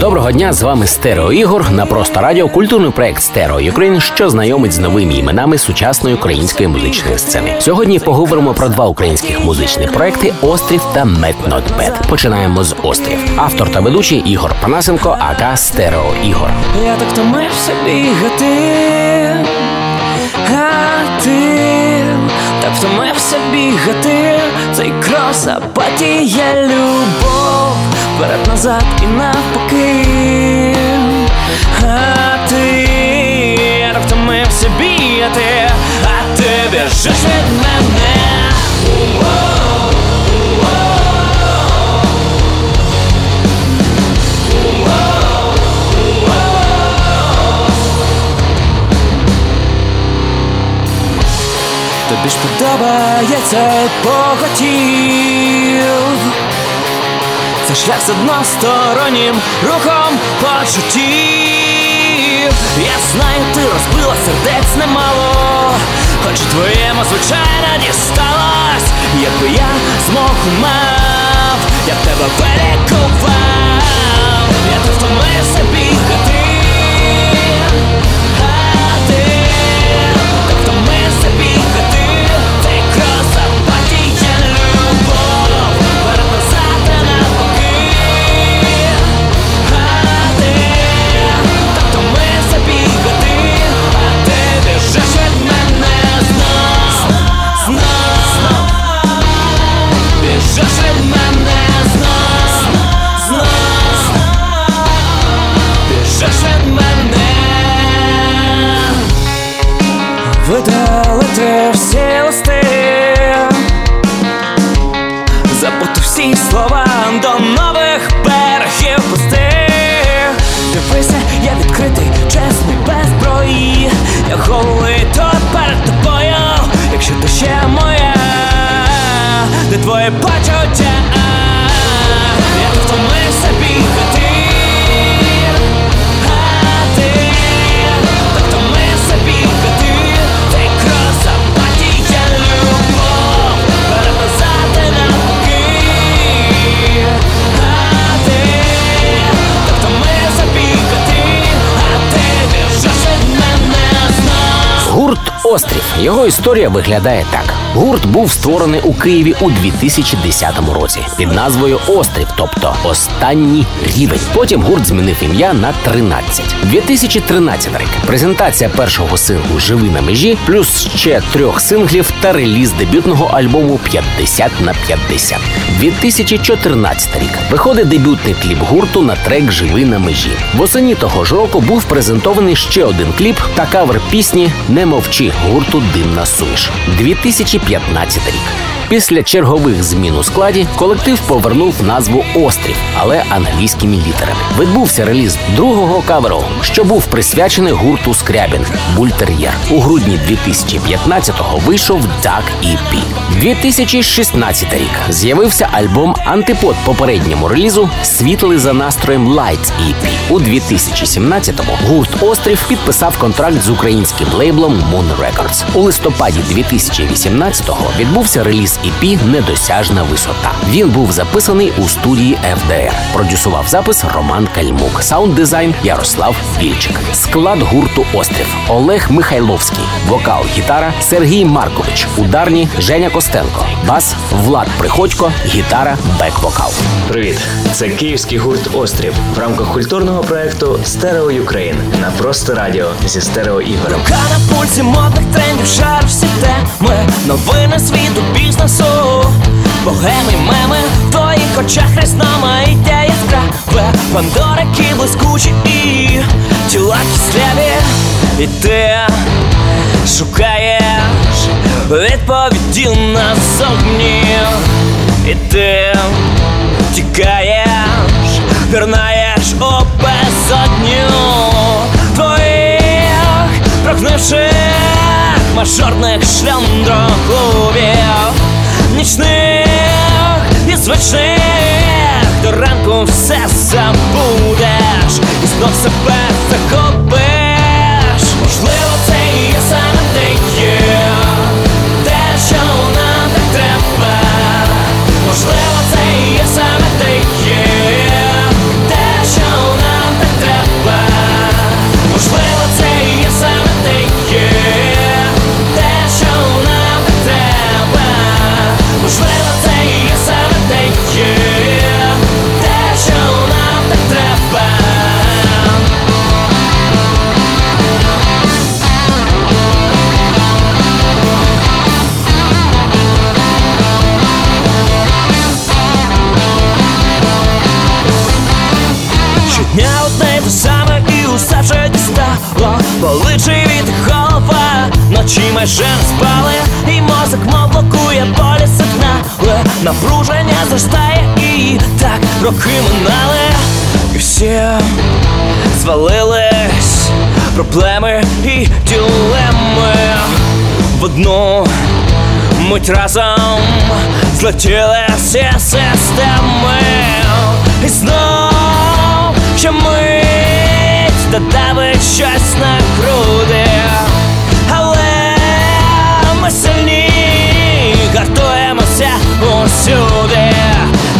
Доброго дня, з вами Стерео Ігор на просто радіо, культурний проект Stereo Ukraine, що знайомить з новими іменами сучасної української музичної сцени. Сьогодні поговоримо про два українських музичних проекти Острів та Mad Not Bad. Починаємо з Острів. Автор та ведучий Ігор Панасенко, aka Стерео Ігор. Я так втомився бігати, а ти так втомився бігати, цей крос, апатія, любов, вперед назад і навпаки. А ти втомився бігати, а ти біжиш від мене. Тобі ж подобається похотів шлях з одностороннім рухом почуттів. Я знаю, ти розбила сердець немало Хоч твоєму звичайно дісталось Якби я змог мав, я б тебе перекував, Я тут втомився бігати твоє почуття Я тут втомився бігати А ти так втомився бігати любов і навпаки А ти так втомився бігати А ти біжиш від мене знов Гурт Острів. Його історія виглядає так: гурт був створений у Києві у 2010 році під назвою Острів, тобто останній рівень. Потім гурт змінив ім'я на 13. 2013 рік. Презентація першого синглу Живи на межі, плюс ще трьох синглів та реліз дебютного альбому 50 на 50. 2014 рік. Виходить дебютний кліп гурту на трек Живи на межі. Восені того ж року був презентований ще один кліп та кавер пісні Не мовчи гурту Димна суміш. 2015 рік. Після чергових змін у складі колектив повернув назву Острів, але англійськими літерами. Відбувся реліз другого каверу, що був присвячений гурту Скрябін Бультер'єр. У грудні 2015-го вийшов Duck EP. 2016 рік з'явився альбом антипод попередньому релізу Світлий за настроєм Lights EP. У 2017-му гурт Острів підписав контракт з українським лейблом Moon Records. У листопаді 2018-го відбувся реліз EP Недосяжна висота. Він був записаний у студії FDR. Продюсував запис Роман Кальмук, саунд-дизайн Ярослав Вільчик. Склад гурту Острів Олег Михайловський, вокал, гітара Сергій Маркович, ударні Женя Костенко, бас Влад Приходько, гітара, бек-вокал. Привіт! Це київський гурт Острів в рамках культурного проекту Stereo Ukraine на просто радіо зі стерео ігорем. Рука на пульсі модних трендів, шар всі теми Новини світу, бізнесу Богеми, меми, в твоїх очах різноманіття яскраве. Пандорики блискучі і тіла кисляві. І ти шукаєш відповіді назовні І ти тікаєш, пірнаєш у безодню. Твоїх прогнивших мажорних шльондроклубів нічних і звичних до ранку все забудеш, і знов себе захопиш. Можливо, це і є саме дістало від голова, ночі майже спали І мозок мов блокує болі сигнали Напруження зростає і так роки минали. І всі звалились проблеми і ділеми. В одну мить разом злетіли всі системи. І знов ще мить давить щось на груди. Але ми сильні, гартуємося усюди.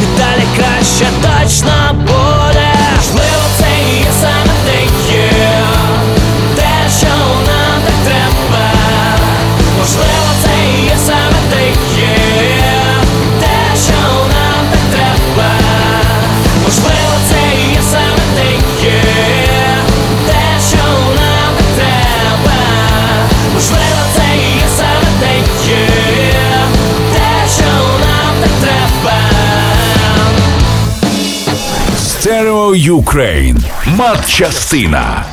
І далі краще точно буде Stereo Ukraine. Матчастина.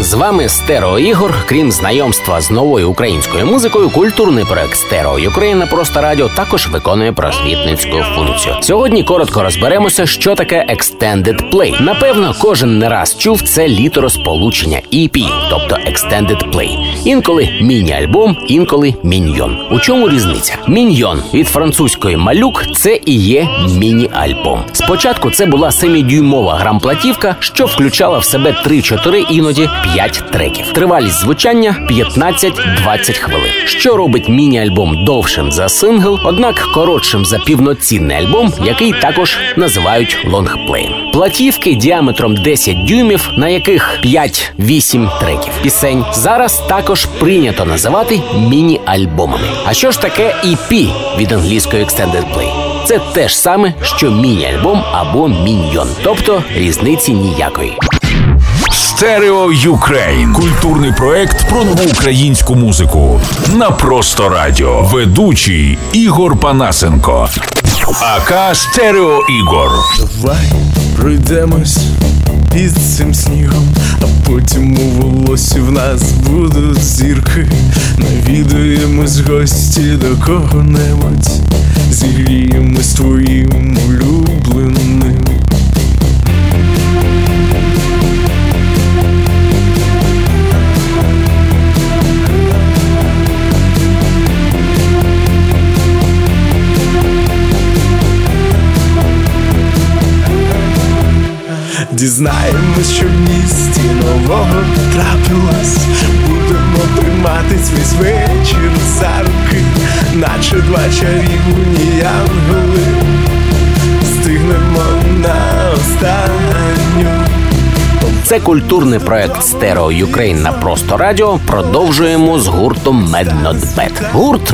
З вами Стерео Ігор. Крім знайомства з новою українською музикою, культурний проект Stereo Ukraine на просто радіо також виконує просвітницьку функцію. Сьогодні коротко розберемося, що таке Extended Play. Напевно, кожен не раз чув це літеросполучення EP, тобто Extended Play. Інколи міні-альбом, інколи міньйон. У чому різниця? Міньйон від французької малюк це і є міні-альбом. Спочатку це була семидюймова грамплатівка, що включала в себе 3-4, іноді 5 треків. Тривалість звучання 15-20 хвилин, що робить міні-альбом довшим за сингл, однак коротшим за півноцінний альбом, який також називають лонгплеєм. Платівки діаметром 10 дюймів, на яких 5-8 треків пісень, зараз також прийнято називати міні-альбомами. А що ж таке EP від англійської Extended Play? Це те ж саме, що міні-альбом або міньйон, тобто різниці ніякої. Stereo Ukraine. Культурний проект про нову українську музику. На просто радіо. Ведучий Ігор Панасенко. aka Стерео Ігор. Давай пройдемось під цим снігом, а потім у волосі в нас будуть зірки. Навідуємось гості до кого-небудь, зігріємось твоїм улюбленим. Дізнаємось, що в місті нового трапилось. Будемо тримати свій вечір за руки, наче два чарівні янголи. Це культурний проект Stereo Ukraine на просто радіо. Продовжуємо з гуртом Bad. Гурт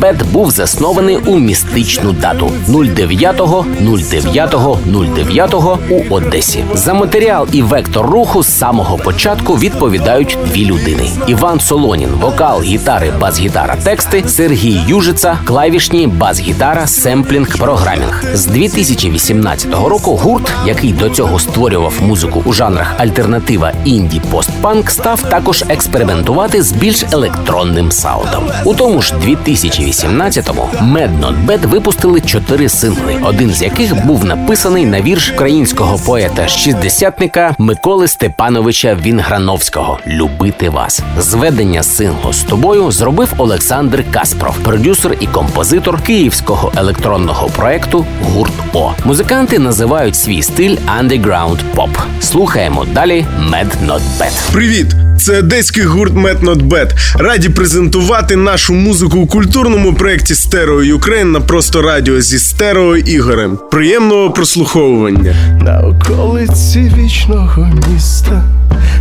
Bad був заснований у містичну дату 09.09.09 у Одесі. За матеріал і вектор руху з самого початку відповідають дві людини: Іван Солонін, вокал, гітари, бас-гітара, тексти, Сергій Южица, клавішні, бас-гітара, семплінг, програмінг. З 2018 року гурт, який до цього створював музику у жанрах альтернатива інді постпанк став також експериментувати з більш електронним саундом. У тому ж 2018-му Mad Not Bad випустили чотири сингли, один з яких був написаний на вірш українського поета шістдесятника Миколи Степановича Вінграновського Любити вас. Зведення синглу з тобою зробив Олександр Каспров, продюсер і композитор київського електронного проекту Гурт О. Музиканти називають свій стиль underground pop. Слухаємо далі Mad Not Bad. Привіт! Це одеський гурт Mad Not Bad. Раді презентувати нашу музику у культурному проєкті Stereo Ukraine на просто радіо зі стерео Ігорем. Приємного прослуховування. На околиці вічного міста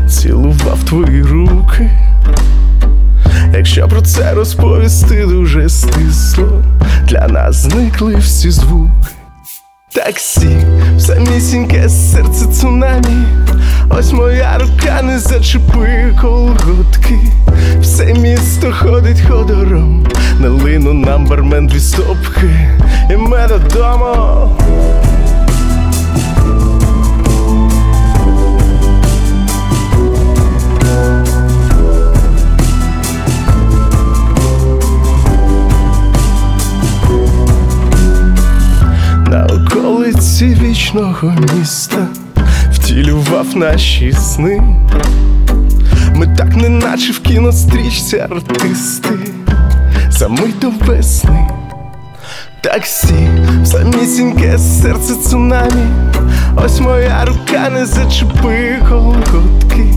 цілував твої руки. Якщо про це розповісти дуже стисло, для нас зникли всі звуки. Таксі, самісіньке серце цунамі, ось моя рука не зачепи колготки, все місто ходить ходором, на лину нам бармен дві стопки, і ми додому. Околиці вічного міста втілював наші сни. Ми так неначе в кінострічці артисти, за мить до весни. Таксі, самісіньке серце цунамі, ось моя рука не зачепи колготки.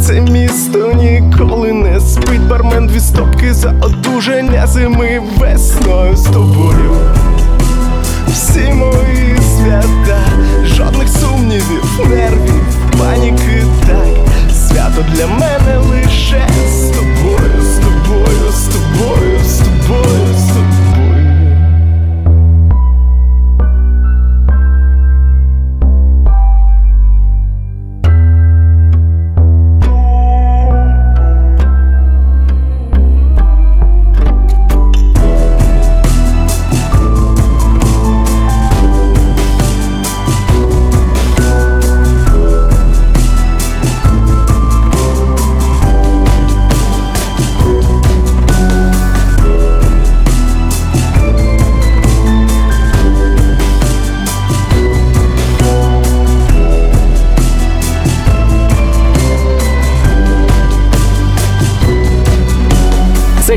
Це місто ніколи не спить, бармен дві стопки за одужання зими весною з тобою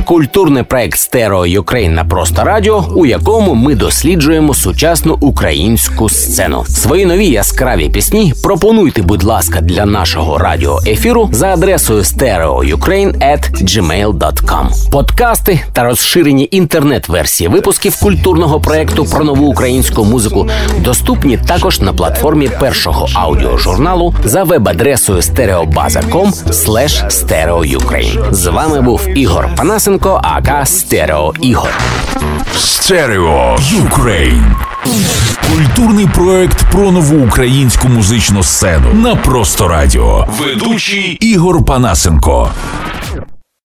культурний проект Stereo Ukraine на просто радіо, у якому ми досліджуємо сучасну українську сцену. Свої нові яскраві пісні пропонуйте, будь ласка, для нашого радіоефіру за адресою stereoukraine.gmail.com. Подкасти та розширені інтернет-версії випусків культурного проекту про нову українську музику доступні також на платформі першого аудіожурналу за веб-адресою stereobaza.com stereoukraine. З вами був Ігор Панасенко, aka Стерео Ігор. Stereo Ukraine. Культурний проект про нову українську музичну сцену на просто радіо. Ведучий Ігор Панасенко.